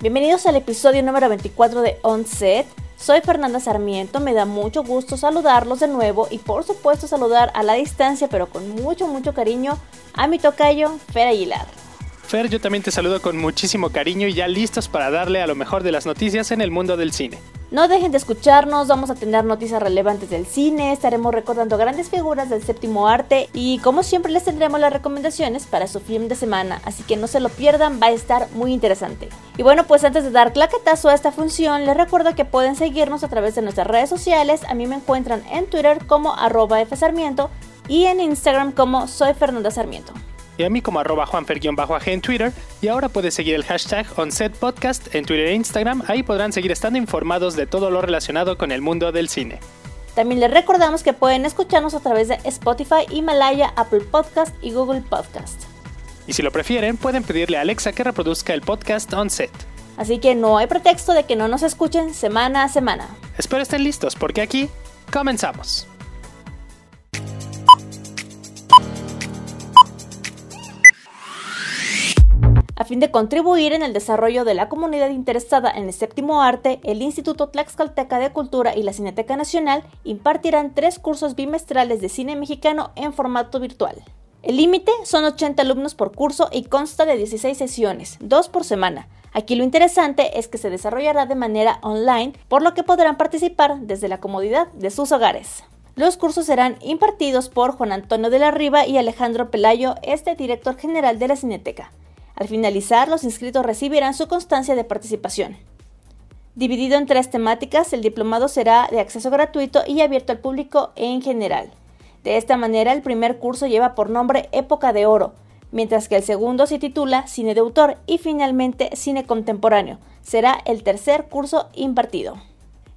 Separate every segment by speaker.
Speaker 1: Bienvenidos al episodio número 24 de On Set. Soy Fernanda Sarmiento, me da mucho gusto saludarlos de nuevo y por supuesto saludar a la distancia pero con mucho mucho cariño a mi tocayo Fer Aguilar.
Speaker 2: Fer, yo también te saludo con muchísimo cariño y ya listos para darle a lo mejor de las noticias en el mundo del cine.
Speaker 1: No dejen de escucharnos, vamos a tener noticias relevantes del cine, estaremos recordando grandes figuras del séptimo arte y como siempre les tendremos las recomendaciones para su film de semana, así que no se lo pierdan, va a estar muy interesante. Y bueno, pues antes de dar claquetazo a esta función, les recuerdo que pueden seguirnos a través de nuestras redes sociales, a mí me encuentran en Twitter como arroba fsarmiento y en Instagram como soy Fernanda Sarmiento
Speaker 2: y a mí como arroba juanfer-ag en Twitter. Y ahora puedes seguir el hashtag OnSetPodcast en Twitter e Instagram. Ahí podrán seguir estando informados de todo lo relacionado con el mundo del cine.
Speaker 1: También les recordamos que pueden escucharnos a través de Spotify, Himalaya, Apple Podcast y Google Podcast.
Speaker 2: Y si lo prefieren, pueden pedirle a Alexa que reproduzca el podcast OnSet.
Speaker 1: Así que no hay pretexto de que no nos escuchen semana a semana.
Speaker 2: Espero estén listos porque aquí comenzamos.
Speaker 1: A fin de contribuir en el desarrollo de la comunidad interesada en el séptimo arte, el Instituto Tlaxcalteca de Cultura y la Cineteca Nacional impartirán tres cursos bimestrales de cine mexicano en formato virtual. El límite son 80 alumnos por curso y consta de 16 sesiones, dos por semana. Aquí lo interesante es que se desarrollará de manera online, por lo que podrán participar desde la comodidad de sus hogares. Los cursos serán impartidos por Juan Antonio de la Riva y Alejandro Pelayo, este director general de la Cineteca. Al finalizar, los inscritos recibirán su constancia de participación. Dividido en tres temáticas, el diplomado será de acceso gratuito y abierto al público en general. De esta manera, el primer curso lleva por nombre Época de Oro, mientras que el segundo se titula Cine de autor y finalmente Cine Contemporáneo. Será el tercer curso impartido.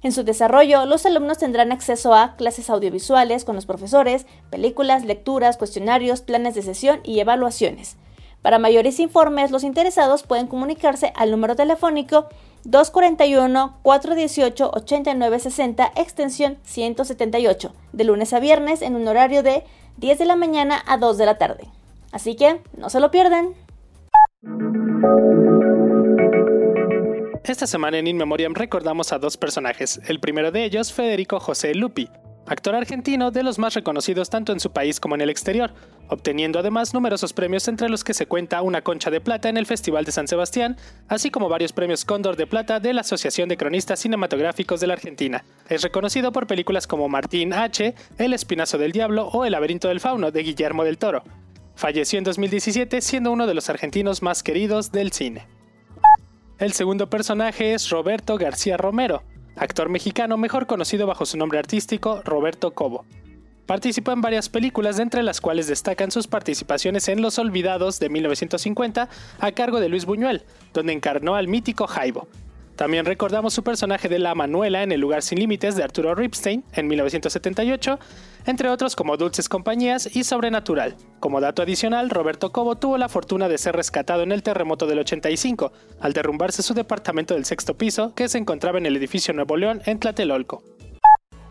Speaker 1: En su desarrollo, los alumnos tendrán acceso a clases audiovisuales con los profesores, películas, lecturas, cuestionarios, planes de sesión y evaluaciones. Para mayores informes, los interesados pueden comunicarse al número telefónico 241-418-8960, extensión 178, de lunes a viernes en un horario de 10 de la mañana a 2 de la tarde. Así que no se lo pierdan.
Speaker 2: Esta semana en In Memoriam recordamos a dos personajes. El primero de ellos, Federico José Lupi, actor argentino de los más reconocidos tanto en su país como en el exterior, obteniendo además numerosos premios entre los que se cuenta una concha de plata en el Festival de San Sebastián, así como varios premios Cóndor de Plata de la Asociación de Cronistas Cinematográficos de la Argentina. Es reconocido por películas como Martín H., El Espinazo del Diablo o El Laberinto del Fauno de Guillermo del Toro. Falleció en 2017 siendo uno de los argentinos más queridos del cine. El segundo personaje es Roberto García Romero, actor mexicano mejor conocido bajo su nombre artístico Roberto Cobo. Participó en varias películas, entre las cuales destacan sus participaciones en Los Olvidados de 1950 a cargo de Luis Buñuel, donde encarnó al mítico Jaibo, también recordamos su personaje de La Manuela en El lugar sin límites de Arturo Ripstein en 1978, entre otros como Dulces Compañías y Sobrenatural. Como dato adicional, Roberto Cobo tuvo la fortuna de ser rescatado en el terremoto del 85, al derrumbarse su departamento del sexto piso que se encontraba en el edificio Nuevo León en Tlatelolco.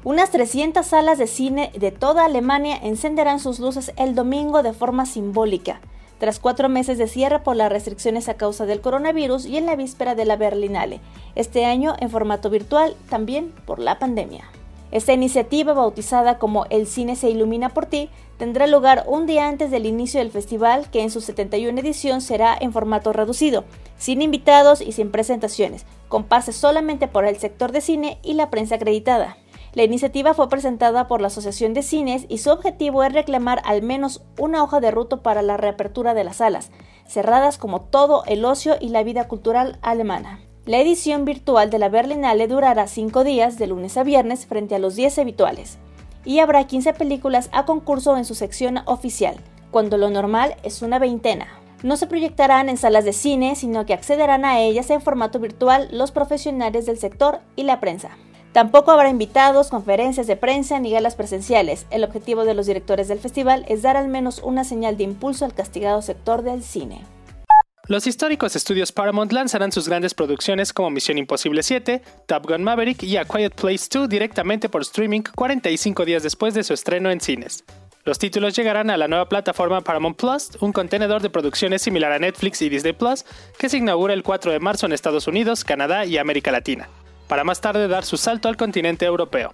Speaker 1: Unas 300 salas de cine de toda Alemania encenderán sus luces el domingo de forma simbólica tras cuatro meses de cierre por las restricciones a causa del coronavirus y en la víspera de la Berlinale, este año en formato virtual también por la pandemia. Esta iniciativa, bautizada como El cine se ilumina por ti, tendrá lugar un día antes del inicio del festival, que en su 71 edición será en formato reducido, sin invitados y sin presentaciones, con pases solamente por el sector de cine y la prensa acreditada. La iniciativa fue presentada por la Asociación de Cines y su objetivo es reclamar al menos una hoja de ruta para la reapertura de las salas, cerradas como todo el ocio y la vida cultural alemana. La edición virtual de la Berlinale durará cinco días, de lunes a viernes, frente a los 10 habituales, y habrá 15 películas a concurso en su sección oficial, cuando lo normal es una veintena. No se proyectarán en salas de cine, sino que accederán a ellas en formato virtual los profesionales del sector y la prensa. Tampoco habrá invitados, conferencias de prensa ni galas presenciales. El objetivo de los directores del festival es dar al menos una señal de impulso al castigado sector del cine.
Speaker 2: Los históricos estudios Paramount lanzarán sus grandes producciones como Misión Imposible 7, Top Gun Maverick y A Quiet Place 2 directamente por streaming 45 días después de su estreno en cines. Los títulos llegarán a la nueva plataforma Paramount Plus, un contenedor de producciones similar a Netflix y Disney Plus, que se inaugura el 4 de marzo en Estados Unidos, Canadá y América Latina, para más tarde dar su salto al continente europeo.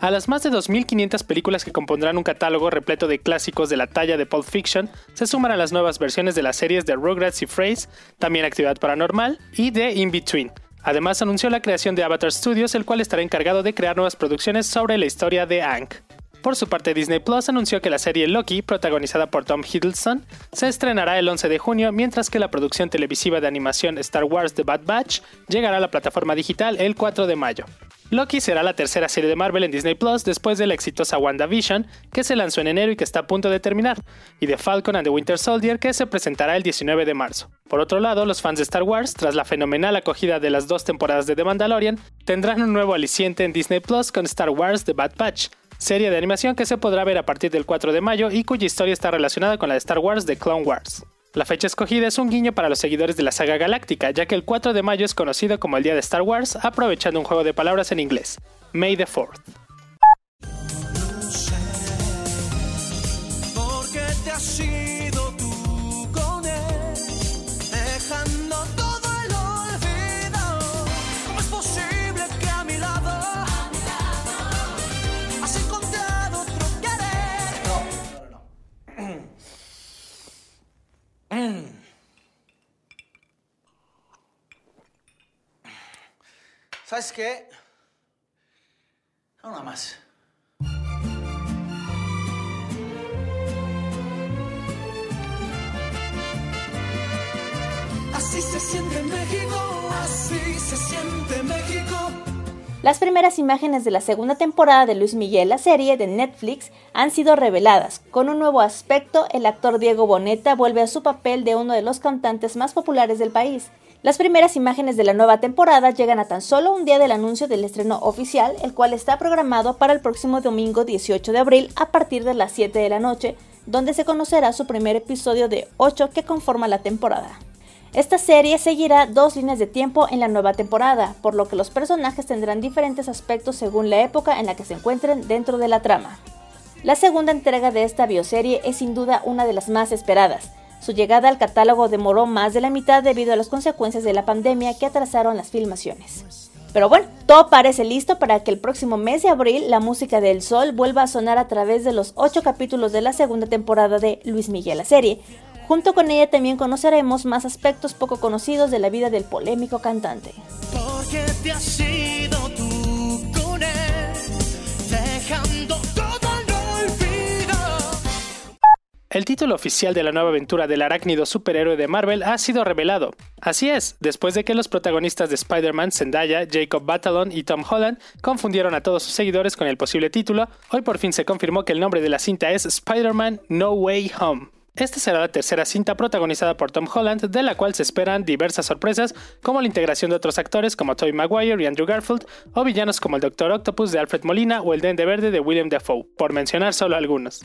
Speaker 2: A las más de 2.500 películas que compondrán un catálogo repleto de clásicos de la talla de Pulp Fiction, se suman las nuevas versiones de las series de Rugrats y Phrase, también Actividad Paranormal, y de In Between. Además anunció la creación de Avatar Studios, el cual estará encargado de crear nuevas producciones sobre la historia de Aang. Por su parte, Disney Plus anunció que la serie Loki, protagonizada por Tom Hiddleston, se estrenará el 11 de junio, mientras que la producción televisiva de animación Star Wars The Bad Batch llegará a la plataforma digital el 4 de mayo. Loki será la tercera serie de Marvel en Disney Plus después de la exitosa WandaVision, que se lanzó en enero y que está a punto de terminar, y de Falcon and the Winter Soldier, que se presentará el 19 de marzo. Por otro lado, los fans de Star Wars, tras la fenomenal acogida de las dos temporadas de The Mandalorian, tendrán un nuevo aliciente en Disney Plus con Star Wars The Bad Batch, serie de animación que se podrá ver a partir del 4 de mayo y cuya historia está relacionada con la de Star Wars de Clone Wars. La fecha escogida es un guiño para los seguidores de la saga galáctica, ya que el 4 de mayo es conocido como el Día de Star Wars, aprovechando un juego de palabras en inglés, May the 4th.
Speaker 3: ¿Sabes qué? Una más.
Speaker 1: Así se siente México, así se siente México. Las primeras imágenes de la segunda temporada de Luis Miguel, la serie de Netflix, han sido reveladas. Con un nuevo aspecto, el actor Diego Boneta vuelve a su papel de uno de los cantantes más populares del país. Las primeras imágenes de la nueva temporada llegan a tan solo un día del anuncio del estreno oficial, el cual está programado para el próximo domingo 18 de abril a partir de las 7 de la noche, donde se conocerá su primer episodio de 8 que conforma la temporada. Esta serie seguirá dos líneas de tiempo en la nueva temporada, por lo que los personajes tendrán diferentes aspectos según la época en la que se encuentren dentro de la trama. La segunda entrega de esta bioserie es sin duda una de las más esperadas, su llegada al catálogo demoró más de la mitad debido a las consecuencias de la pandemia que atrasaron las filmaciones. Pero bueno, todo parece listo para que el próximo mes de abril la música del sol vuelva a sonar a través de los ocho capítulos de la segunda temporada de Luis Miguel la serie. Junto con ella también conoceremos más aspectos poco conocidos de la vida del polémico cantante.
Speaker 2: El título oficial de la nueva aventura del arácnido superhéroe de Marvel ha sido revelado. Así es, después de que los protagonistas de Spider-Man, Zendaya, Jacob Batalon y Tom Holland confundieron a todos sus seguidores con el posible título, hoy por fin se confirmó que el nombre de la cinta es Spider-Man No Way Home. Esta será la tercera cinta protagonizada por Tom Holland, de la cual se esperan diversas sorpresas, como la integración de otros actores como Tobey Maguire y Andrew Garfield, o villanos como el Doctor Octopus de Alfred Molina o el Dende Verde de William Dafoe, por mencionar solo algunos.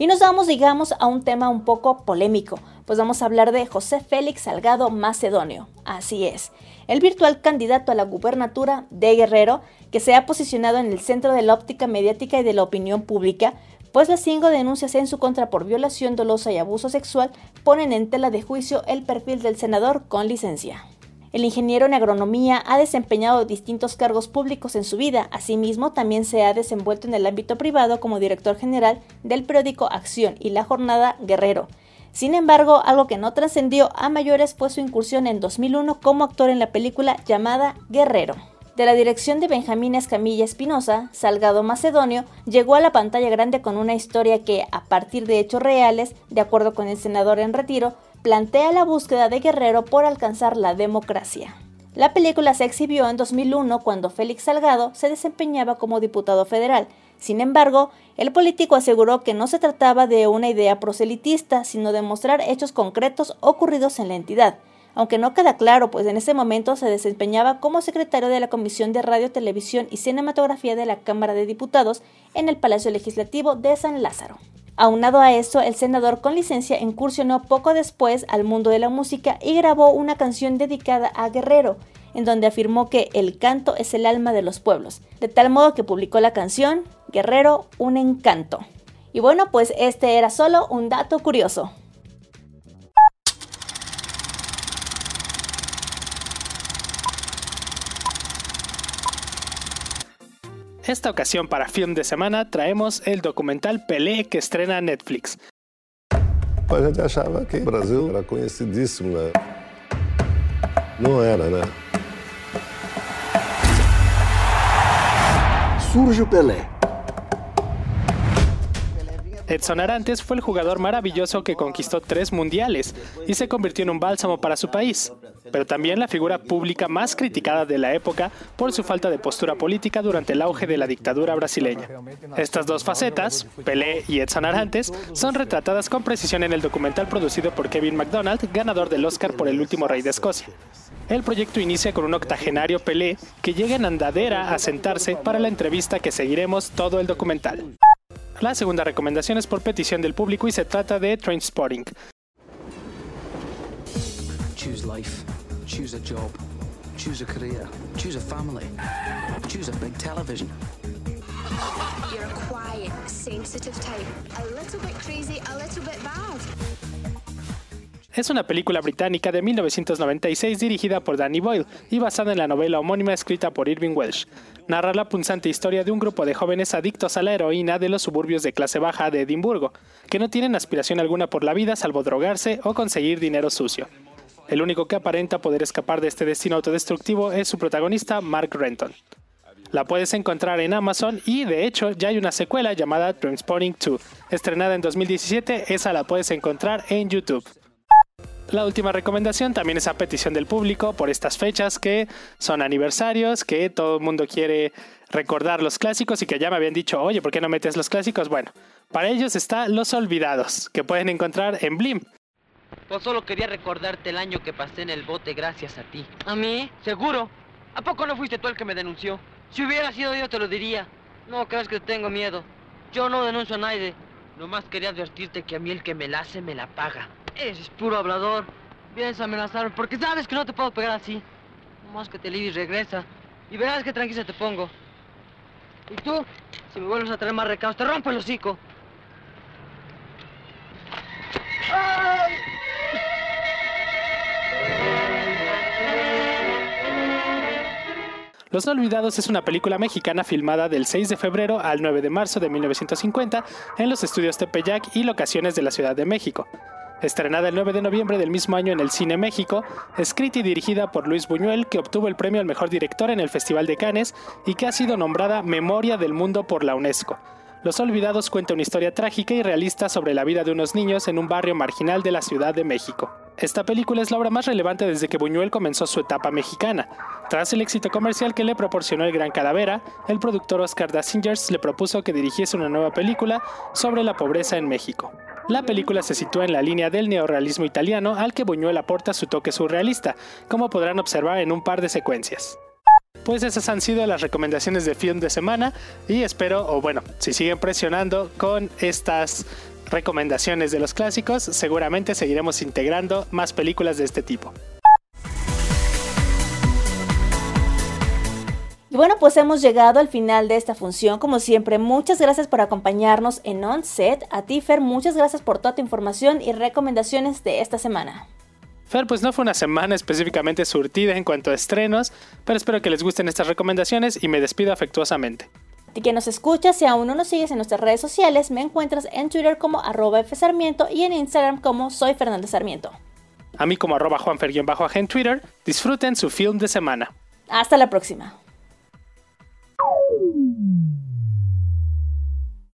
Speaker 1: Y nos vamos, digamos, a un tema un poco polémico, pues vamos a hablar de José Félix Salgado Macedonio. Así es, el virtual candidato a la gubernatura de Guerrero, que se ha posicionado en el centro de la óptica mediática y de la opinión pública, pues las cinco denuncias en su contra por violación dolosa y abuso sexual ponen en tela de juicio el perfil del senador con licencia. El ingeniero en agronomía ha desempeñado distintos cargos públicos en su vida, asimismo también se ha desenvuelto en el ámbito privado como director general del periódico Acción y La Jornada Guerrero. Sin embargo, algo que no trascendió a mayores fue su incursión en 2001 como actor en la película llamada Guerrero. De la dirección de Benjamín Escamilla Espinosa, Salgado Macedonio llegó a la pantalla grande con una historia que, a partir de hechos reales, de acuerdo con el senador en retiro, plantea la búsqueda de Guerrero por alcanzar la democracia. La película se exhibió en 2001 cuando Félix Salgado se desempeñaba como diputado federal. Sin embargo, el político aseguró que no se trataba de una idea proselitista, sino de mostrar hechos concretos ocurridos en la entidad, aunque no queda claro, pues en ese momento se desempeñaba como secretario de la Comisión de Radio, Televisión y Cinematografía de la Cámara de Diputados en el Palacio Legislativo de San Lázaro. Aunado a esto, el senador con licencia incursionó poco después al mundo de la música y grabó una canción dedicada a Guerrero, en donde afirmó que el canto es el alma de los pueblos, de tal modo que publicó la canción Guerrero, un encanto. Y bueno, pues este era solo un dato curioso.
Speaker 2: Esta ocasión para Film de Semana traemos el documental Pelé que estrena Netflix.
Speaker 4: A gente achava que o Brasil era conhecidíssimo, né? Não era, né?
Speaker 5: Surge o Pelé.
Speaker 2: Edson Arantes fue el jugador maravilloso que conquistó tres mundiales y se convirtió en un bálsamo para su país, pero también la figura pública más criticada de la época por su falta de postura política durante el auge de la dictadura brasileña. Estas dos facetas, Pelé y Edson Arantes, son retratadas con precisión en el documental producido por Kevin MacDonald, ganador del Oscar por El último rey de Escocia. El proyecto inicia con un octogenario Pelé que llega en andadera a sentarse para la entrevista que seguiremos todo el documental. La segunda recomendación es por petición del público y se trata de Trainspotting.
Speaker 6: Choose life. Choose a job. Choose a career. Choose a family. Choose a big television.
Speaker 7: You're a quiet, sensitive type. A little bit crazy, a little bit bad.
Speaker 2: Es una película británica de 1996 dirigida por Danny Boyle y basada en la novela homónima escrita por Irving Welsh. Narra la punzante historia de un grupo de jóvenes adictos a la heroína de los suburbios de clase baja de Edimburgo, que no tienen aspiración alguna por la vida salvo drogarse o conseguir dinero sucio. El único que aparenta poder escapar de este destino autodestructivo es su protagonista, Mark Renton. La puedes encontrar en Amazon y de hecho ya hay una secuela llamada Transporting 2, estrenada en 2017, esa la puedes encontrar en YouTube. La última recomendación también es a petición del público por estas fechas que son aniversarios, que todo el mundo quiere recordar los clásicos y que ya me habían dicho, oye, ¿por qué no metes los clásicos? Bueno, para ellos está Los Olvidados, que pueden encontrar en Blim.
Speaker 8: Pues solo quería recordarte el año que pasé en el bote gracias a ti. ¿A mí? Seguro. ¿A poco no fuiste tú el que me denunció? Si hubiera sido yo te lo diría. No creas que tengo miedo. Yo no denuncio a nadie. Nomás quería advertirte que a mí el que me la hace me la paga. Eres puro hablador. Vienes a amenazarme porque sabes que no te puedo pegar así. Nomás que te libres, regresa. Y verás qué tranquila te pongo. Y tú, si me vuelves a traer más recados, te rompo el hocico.
Speaker 2: Los Olvidados es una película mexicana filmada del 6 de febrero al 9 de marzo de 1950 en los estudios Tepeyac y locaciones de la Ciudad de México. Estrenada el 9 de noviembre del mismo año en el Cine México, escrita y dirigida por Luis Buñuel, que obtuvo el premio al mejor director en el Festival de Cannes y que ha sido nombrada Memoria del Mundo por la UNESCO. Los Olvidados cuenta una historia trágica y realista sobre la vida de unos niños en un barrio marginal de la Ciudad de México. Esta película es la obra más relevante desde que Buñuel comenzó su etapa mexicana. Tras el éxito comercial que le proporcionó el Gran Calavera, el productor Oscar Dasingers le propuso que dirigiese una nueva película sobre la pobreza en México. La película se sitúa en la línea del neorrealismo italiano al que Buñuel aporta su toque surrealista, como podrán observar en un par de secuencias. Pues esas han sido las recomendaciones de film de semana y espero, o bueno, si siguen presionando con estas recomendaciones de los clásicos, seguramente seguiremos integrando más películas de este tipo.
Speaker 1: Y bueno, pues hemos llegado al final de esta función. Como siempre, muchas gracias por acompañarnos en Onset. A ti, Fer, muchas gracias por toda tu información y recomendaciones de esta semana.
Speaker 2: Fer, pues no fue una semana específicamente surtida en cuanto a estrenos, pero espero que les gusten estas recomendaciones y me despido afectuosamente.
Speaker 1: Y que nos escuchas, si aún no nos sigues en nuestras redes sociales, me encuentras en Twitter como arroba fsarmiento y en Instagram como soy Fernanda Sarmiento.
Speaker 2: A mí como arroba juanfer-bajo en Twitter, disfruten su film de semana.
Speaker 1: Hasta la próxima.